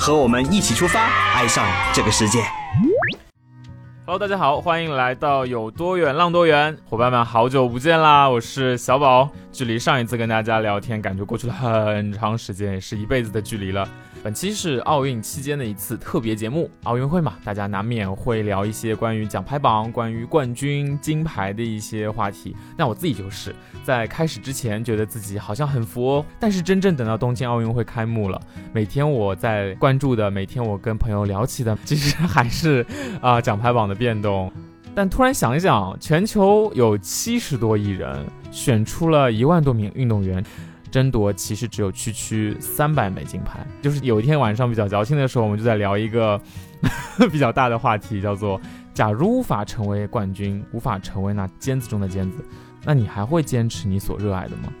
和我们一起出发，爱上这个世界。Hello，大家好，欢迎来到有多远浪多远，伙伴们好久不见啦！我是小宝，距离上一次跟大家聊天，感觉过去了很长时间，也是一辈子的距离了。本期是奥运期间的一次特别节目，奥运会嘛，大家难免会聊一些关于奖牌榜、关于冠军、金牌的一些话题。那我自己就是在开始之前觉得自己好像很佛，但是真正等到东京奥运会开幕了，每天我在关注的，每天我跟朋友聊起的，其实还是啊奖牌榜的变动。但突然想一想，全球有七十多亿人，选出了一万多名运动员。争夺其实只有区区三百枚金牌。就是有一天晚上比较矫情的时候，我们就在聊一个 比较大的话题，叫做“假如无法成为冠军，无法成为那尖子中的尖子，那你还会坚持你所热爱的吗？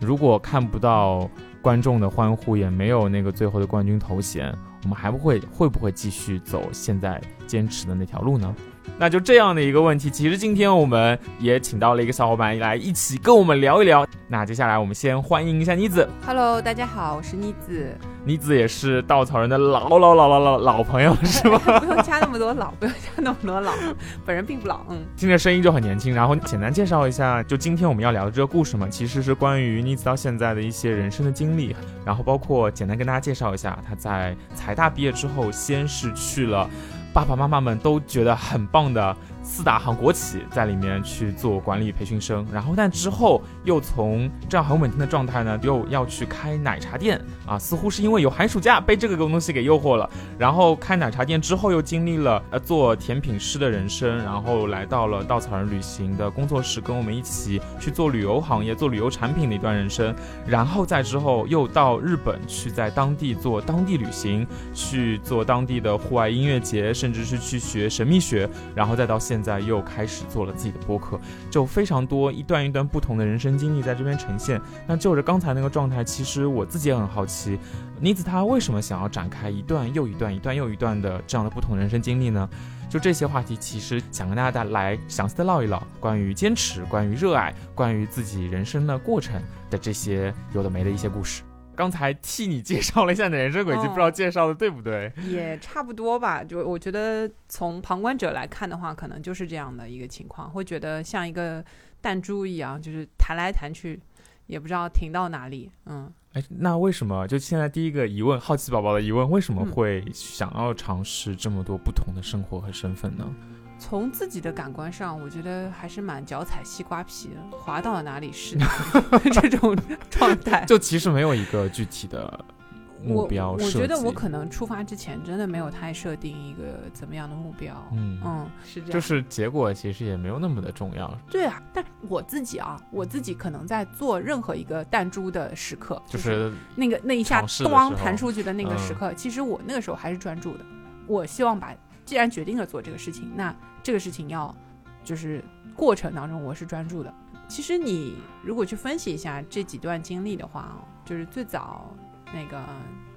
如果看不到观众的欢呼，也没有那个最后的冠军头衔，我们还不会会不会继续走现在坚持的那条路呢？”那就这样的一个问题，其实今天我们也请到了一个小伙伴来一起跟我们聊一聊。那接下来我们先欢迎一下妮子。Hello，大家好，我是妮子。妮子也是稻草人的老老老老老老朋友，是吗？不用加那么多老，不用加那么多老，本人并不老。嗯，听着声音就很年轻。然后简单介绍一下，就今天我们要聊的这个故事嘛，其实是关于妮子到现在的一些人生的经历，然后包括简单跟大家介绍一下，她在财大毕业之后，先是去了。爸爸妈妈们都觉得很棒的。四大行国企在里面去做管理培训生，然后但之后又从这样很稳定的状态呢，又要去开奶茶店啊，似乎是因为有寒暑假被这个东西给诱惑了。然后开奶茶店之后又经历了呃做甜品师的人生，然后来到了稻草人旅行的工作室，跟我们一起去做旅游行业、做旅游产品的一段人生。然后再之后又到日本去在当地做当地旅行，去做当地的户外音乐节，甚至是去学神秘学，然后再到现。现在又开始做了自己的播客，就非常多一段一段不同的人生经历在这边呈现。那就着刚才那个状态，其实我自己也很好奇，妮子她为什么想要展开一段又一段、一段又一段的这样的不同人生经历呢？就这些话题，其实想跟大家带来详细的唠一唠，关于坚持、关于热爱、关于自己人生的过程的这些有的没的一些故事。刚才替你介绍了一下你的人生轨迹，不知道介绍的对不对？也差不多吧。就我觉得从旁观者来看的话，可能就是这样的一个情况，会觉得像一个弹珠一样，就是弹来弹去，也不知道停到哪里。嗯，哎，那为什么就现在第一个疑问，好奇宝宝的疑问，为什么会想要尝试这么多不同的生活和身份呢？从自己的感官上，我觉得还是蛮脚踩西瓜皮的，滑到了哪里是 这种状态。就其实没有一个具体的目标。我觉得我可能出发之前真的没有太设定一个怎么样的目标。嗯嗯，是这样。就是结果其实也没有那么的重要。对啊，但我自己啊，我自己可能在做任何一个弹珠的时刻，就是那个那一下咣弹出去的那个时刻，其实我那个时候还是专注的。我希望把。既然决定了做这个事情，那这个事情要就是过程当中我是专注的。其实你如果去分析一下这几段经历的话，就是最早那个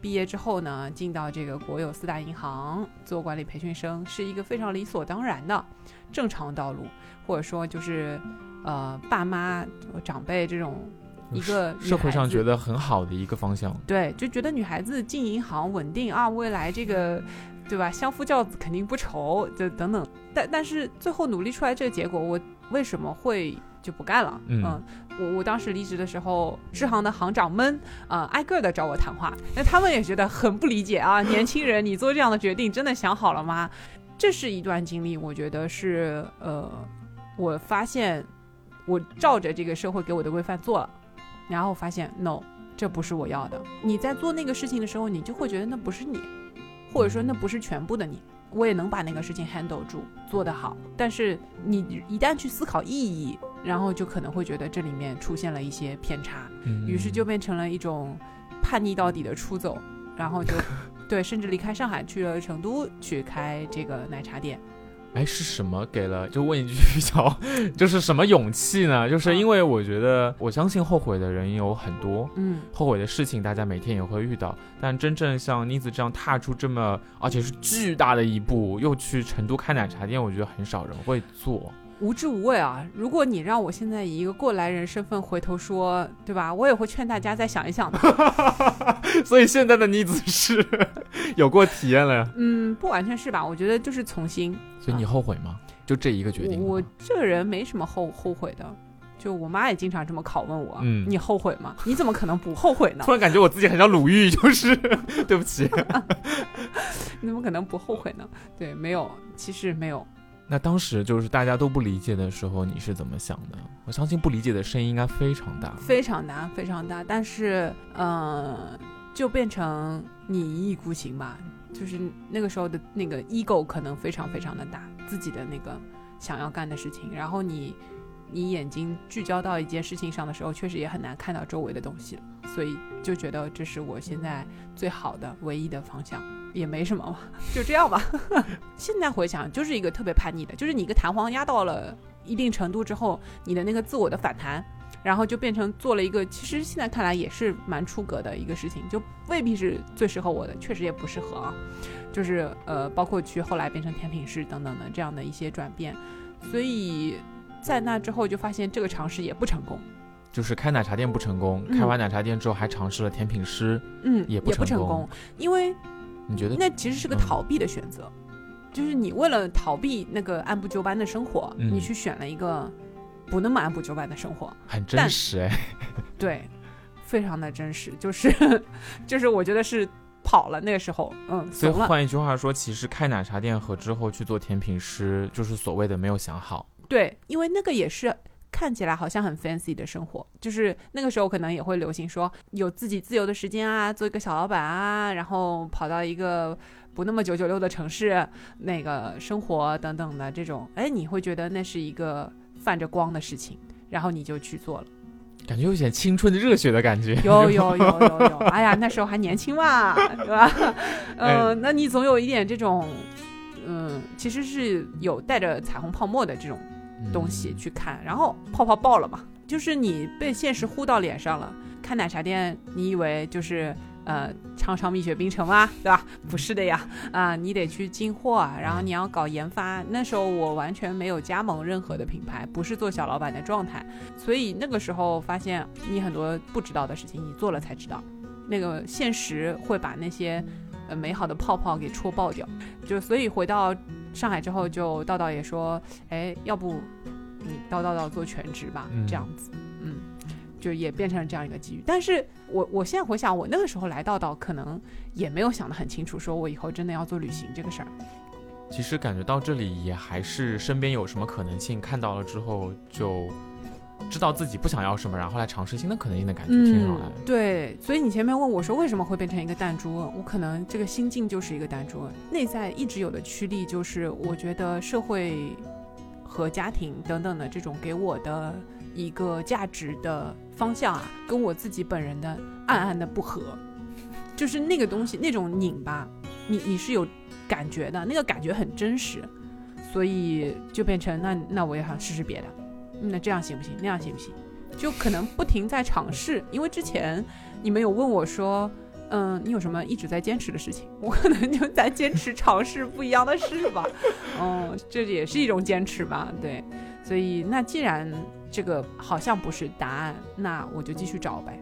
毕业之后呢，进到这个国有四大银行做管理培训生，是一个非常理所当然的正常道路，或者说就是呃爸妈长辈这种一个社会上觉得很好的一个方向。对，就觉得女孩子进银行稳定啊，未来这个。对吧？相夫教子肯定不愁，就等等。但但是最后努力出来这个结果，我为什么会就不干了？嗯，我我当时离职的时候，支行的行长们啊，挨个的找我谈话，那他们也觉得很不理解啊，年轻人，你做这样的决定真的想好了吗？这是一段经历，我觉得是呃，我发现我照着这个社会给我的规范做了，然后发现 no，这不是我要的。你在做那个事情的时候，你就会觉得那不是你。或者说那不是全部的你，我也能把那个事情 handle 住，做得好。但是你一旦去思考意义，然后就可能会觉得这里面出现了一些偏差，于是就变成了一种叛逆到底的出走，然后就 对，甚至离开上海去了成都去开这个奶茶店。哎，是什么给了？就问一句比较，就是什么勇气呢？就是因为我觉得，我相信后悔的人有很多，嗯，后悔的事情大家每天也会遇到，但真正像妮子这样踏出这么而且是巨大的一步，又去成都开奶茶店，我觉得很少人会做。无知无畏啊！如果你让我现在以一个过来人身份回头说，对吧？我也会劝大家再想一想的。所以现在的妮子是 有过体验了呀。嗯，不完全是吧？我觉得就是从心。所以你后悔吗？就这一个决定？我这个人没什么后后悔的。就我妈也经常这么拷问我：嗯，你后悔吗？你怎么可能不后悔呢？突然感觉我自己很像鲁豫，就是 对不起。你怎么可能不后悔呢？对，没有，其实没有。那当时就是大家都不理解的时候，你是怎么想的？我相信不理解的声音应该非常大，非常大，非常大。但是，嗯，就变成你一意孤行吧。就是那个时候的那个 ego 可能非常非常的大，自己的那个想要干的事情。然后你，你眼睛聚焦到一件事情上的时候，确实也很难看到周围的东西。所以就觉得这是我现在最好的、唯一的方向。也没什么嘛，就这样吧。现在回想，就是一个特别叛逆的，就是你一个弹簧压到了一定程度之后，你的那个自我的反弹，然后就变成做了一个，其实现在看来也是蛮出格的一个事情，就未必是最适合我的，确实也不适合啊。就是呃，包括去后来变成甜品师等等的这样的一些转变，所以在那之后就发现这个尝试也不成功，就是开奶茶店不成功，开完奶茶店之后还尝试了甜品师，嗯，也不成功，因为。你觉得？那其实是个逃避的选择，就是你为了逃避那个按部就班的生活，你去选了一个不那么按部就班的生活，很真实哎，对，非常的真实，就是 就是我觉得是跑了那个时候，嗯，所以换一句话说，其实开奶茶店和之后去做甜品师，就是所谓的没有想好，对，因为那个也是。看起来好像很 fancy 的生活，就是那个时候可能也会流行说有自己自由的时间啊，做一个小老板啊，然后跑到一个不那么九九六的城市那个生活等等的这种，哎，你会觉得那是一个泛着光的事情，然后你就去做了，感觉有点青春的热血的感觉。有有有有有，哎呀，那时候还年轻嘛，对吧？嗯，那你总有一点这种，嗯，其实是有带着彩虹泡沫的这种。东西去看，然后泡泡爆了嘛？就是你被现实呼到脸上了。开奶茶店，你以为就是呃尝尝蜜雪冰城吗？对吧？不是的呀，啊，你得去进货，然后你要搞研发。那时候我完全没有加盟任何的品牌，不是做小老板的状态，所以那个时候发现你很多不知道的事情，你做了才知道。那个现实会把那些呃美好的泡泡给戳爆掉。就所以回到。上海之后，就道道也说，哎，要不你到道道做全职吧，这样子，嗯，就也变成了这样一个机遇。但是我我现在回想，我那个时候来道道，可能也没有想得很清楚，说我以后真的要做旅行这个事儿。其实感觉到这里也还是身边有什么可能性，看到了之后就。知道自己不想要什么，然后来尝试新的可能性的感觉挺好的。对，所以你前面问我说为什么会变成一个弹珠，我可能这个心境就是一个弹珠，内在一直有的驱力就是我觉得社会和家庭等等的这种给我的一个价值的方向啊，跟我自己本人的暗暗的不合，就是那个东西那种拧吧，你你是有感觉的，那个感觉很真实，所以就变成那那我也想试试别的。那这样行不行？那样行不行？就可能不停在尝试，因为之前你们有问我说，嗯，你有什么一直在坚持的事情？我可能就在坚持尝试不一样的事吧。嗯，这也是一种坚持吧。对，所以那既然这个好像不是答案，那我就继续找呗。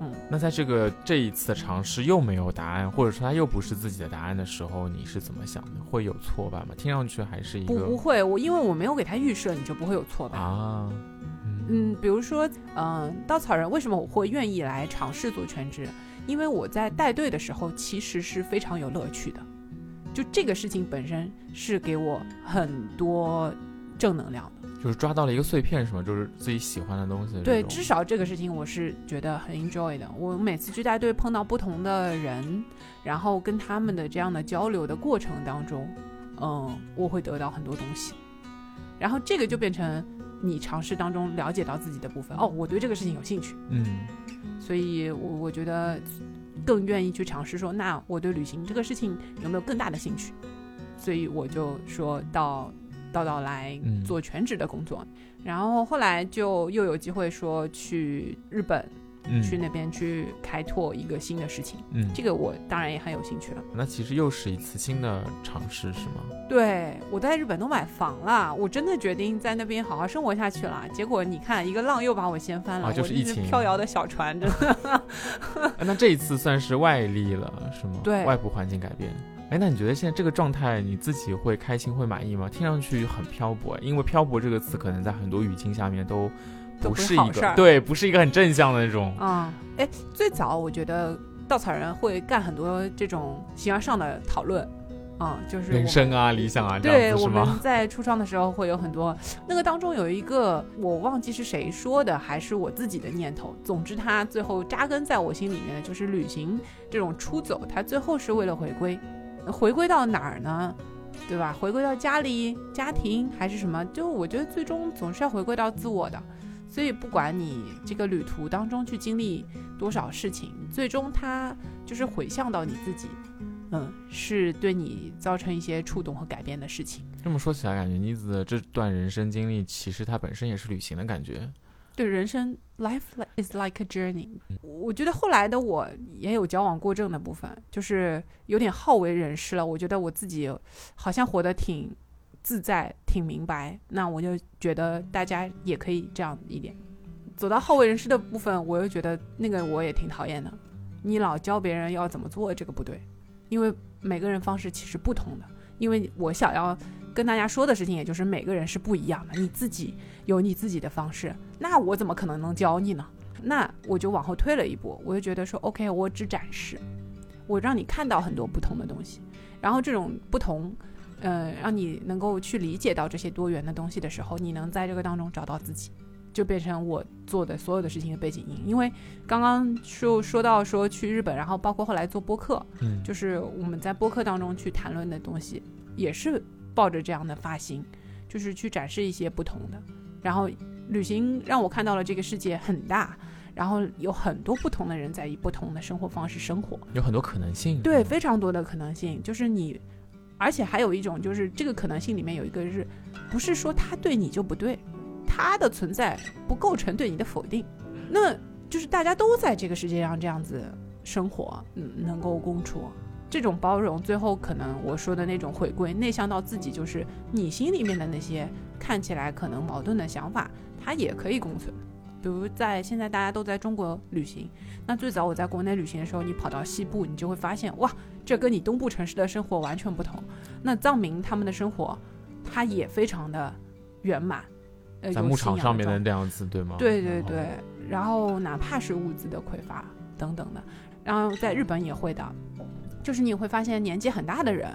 嗯，那在这个这一次的尝试又没有答案，或者说它又不是自己的答案的时候，你是怎么想的？会有挫败吗？听上去还是一个不不会，我因为我没有给他预设，你就不会有挫败啊。嗯，比如说，嗯，稻草人为什么我会愿意来尝试做全职？因为我在带队的时候其实是非常有乐趣的，就这个事情本身是给我很多正能量的。就是抓到了一个碎片，是吗？就是自己喜欢的东西。对，至少这个事情我是觉得很 enjoy 的。我每次去带队碰到不同的人，然后跟他们的这样的交流的过程当中，嗯，我会得到很多东西。然后这个就变成你尝试当中了解到自己的部分。哦，我对这个事情有兴趣。嗯，所以我我觉得更愿意去尝试说，那我对旅行这个事情有没有更大的兴趣？所以我就说到到到来做全职的工作，然后后来就又有机会说去日本。去那边去开拓一个新的事情，嗯，这个我当然也很有兴趣了。那其实又是一次新的尝试，是吗？对，我在日本都买房了，我真的决定在那边好好生活下去了。结果你看，一个浪又把我掀翻了，就是疫情飘摇的小船，真的。那这一次算是外力了，是吗？对，外部环境改变。哎，那你觉得现在这个状态你自己会开心、会满意吗？听上去很漂泊，因为漂泊这个词可能在很多语境下面都。不是一个对，不是一个很正向的那种。啊，哎，最早我觉得稻草人会干很多这种形而上的讨论，嗯，就是人生啊、理想啊，对，我们 在初创的时候会有很多，那个当中有一个我忘记是谁说的，还是我自己的念头。总之，它最后扎根在我心里面的就是旅行这种出走，它最后是为了回归，回归到哪儿呢？对吧？回归到家里、家庭还是什么？就我觉得最终总是要回归到自我的。所以，不管你这个旅途当中去经历多少事情，最终它就是回向到你自己，嗯，是对你造成一些触动和改变的事情。这么说起来，感觉妮子这段人生经历，其实它本身也是旅行的感觉。对，人生 life is like a journey。我觉得后来的我也有矫枉过正的部分，就是有点好为人师了。我觉得我自己好像活得挺。自在挺明白，那我就觉得大家也可以这样一点。走到好为人师的部分，我又觉得那个我也挺讨厌的。你老教别人要怎么做，这个不对，因为每个人方式其实不同的。因为我想要跟大家说的事情，也就是每个人是不一样的，你自己有你自己的方式，那我怎么可能能教你呢？那我就往后退了一步，我就觉得说，OK，我只展示，我让你看到很多不同的东西，然后这种不同。呃，让你能够去理解到这些多元的东西的时候，你能在这个当中找到自己，就变成我做的所有的事情的背景音。因为刚刚说说到说去日本，然后包括后来做播客，嗯，就是我们在播客当中去谈论的东西，也是抱着这样的发型，就是去展示一些不同的。然后旅行让我看到了这个世界很大，然后有很多不同的人在以不同的生活方式生活，有很多可能性。对，非常多的可能性，就是你。而且还有一种，就是这个可能性里面有一个是，不是说他对你就不对，他的存在不构成对你的否定，那就是大家都在这个世界上这样子生活，嗯，能够共处，这种包容，最后可能我说的那种回归，内向到自己，就是你心里面的那些看起来可能矛盾的想法，它也可以共存。比如在现在大家都在中国旅行，那最早我在国内旅行的时候，你跑到西部，你就会发现，哇，这跟你东部城市的生活完全不同。那藏民他们的生活，它也非常的圆满，在牧场上面的那样子，对吗？对对对。然后哪怕是物资的匮乏等等的，然后在日本也会的，就是你会发现年纪很大的人，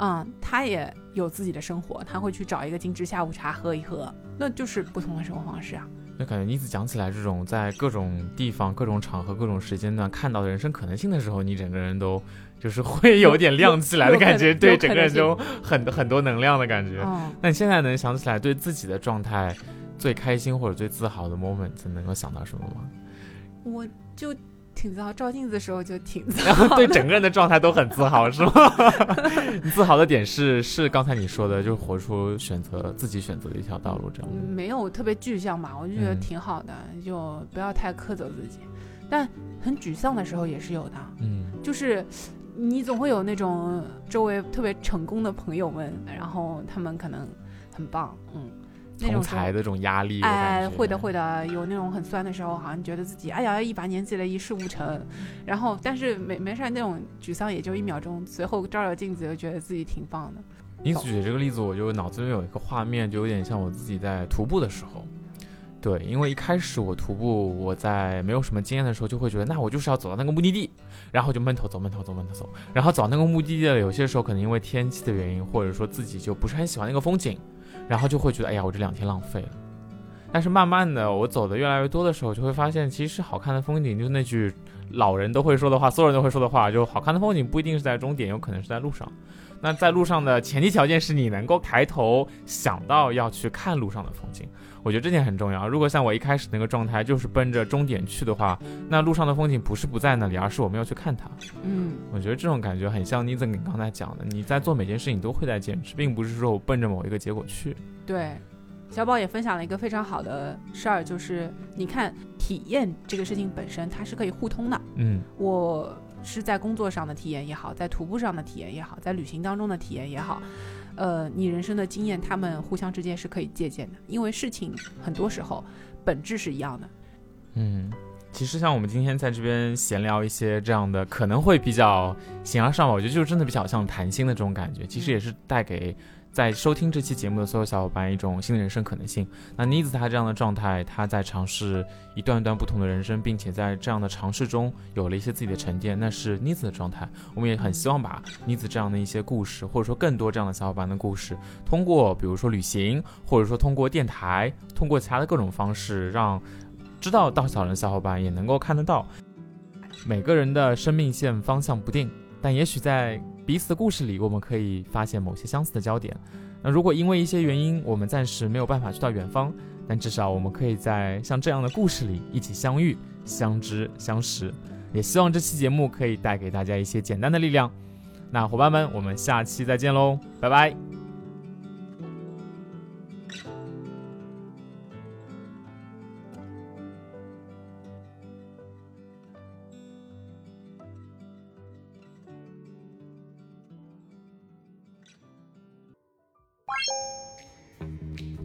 嗯，他也有自己的生活，他会去找一个精致下午茶喝一喝，那就是不同的生活方式啊。那感觉妮子讲起来，这种在各种地方、各种场合、各种时间段看到的人生可能性的时候，你整个人都就是 会有点亮起来的感觉，对整个人就很很多能量的感觉。那你现在能想起来对自己的状态最开心或者最自豪的 moment，能够想到什么吗？我就。挺自豪，照镜子的时候就挺自豪，对整个人的状态都很自豪，是吗？你 自豪的点是是刚才你说的，就是活出选择自己选择的一条道路，这样。没有特别具象吧，我就觉得挺好的，就不要太苛责自己。但很沮丧的时候也是有的，嗯，就是你总会有那种周围特别成功的朋友们，然后他们可能很棒，嗯。同才的这种压力，哎，会的会的，有那种很酸的时候，好像觉得自己哎呀一把年纪了，一事无成，然后但是没没事，那种沮丧也就一秒钟，随后照照镜子又觉得自己挺棒的。你举这个例子，我就脑子里有一个画面，就有点像我自己在徒步的时候。对，因为一开始我徒步，我在没有什么经验的时候，就会觉得那我就是要走到那个目的地，然后就闷头走，闷头走，闷头走，然后走那个目的地了。有些时候可能因为天气的原因，或者说自己就不是很喜欢那个风景。然后就会觉得，哎呀，我这两天浪费了。但是慢慢的，我走的越来越多的时候，就会发现，其实好看的风景就是那句老人都会说的话，所有人都会说的话，就好看的风景不一定是在终点，有可能是在路上。那在路上的前提条件是你能够抬头想到要去看路上的风景。我觉得这点很重要。如果像我一开始那个状态，就是奔着终点去的话，那路上的风景不是不在那里，而是我们要去看它。嗯，我觉得这种感觉很像妮子你刚才讲的，你在做每件事情都会在坚持，并不是说我奔着某一个结果去。对，小宝也分享了一个非常好的事儿，就是你看体验这个事情本身，它是可以互通的。嗯，我是在工作上的体验也好，在徒步上的体验也好，在旅行当中的体验也好。呃，你人生的经验，他们互相之间是可以借鉴的，因为事情很多时候本质是一样的。嗯，其实像我们今天在这边闲聊一些这样的，可能会比较形而上吧，我觉得就真的比较像谈心的这种感觉，其实也是带给。在收听这期节目的所有小伙伴，一种新的人生可能性。那妮子她这样的状态，她在尝试一段段不同的人生，并且在这样的尝试中有了一些自己的沉淀，那是妮子的状态。我们也很希望把妮子这样的一些故事，或者说更多这样的小伙伴的故事，通过比如说旅行，或者说通过电台，通过其他的各种方式，让知道稻草人的小伙伴也能够看得到。每个人的生命线方向不定，但也许在。彼此的故事里，我们可以发现某些相似的焦点。那如果因为一些原因，我们暂时没有办法去到远方，但至少我们可以在像这样的故事里一起相遇、相知、相识。也希望这期节目可以带给大家一些简单的力量。那伙伴们，我们下期再见喽，拜拜。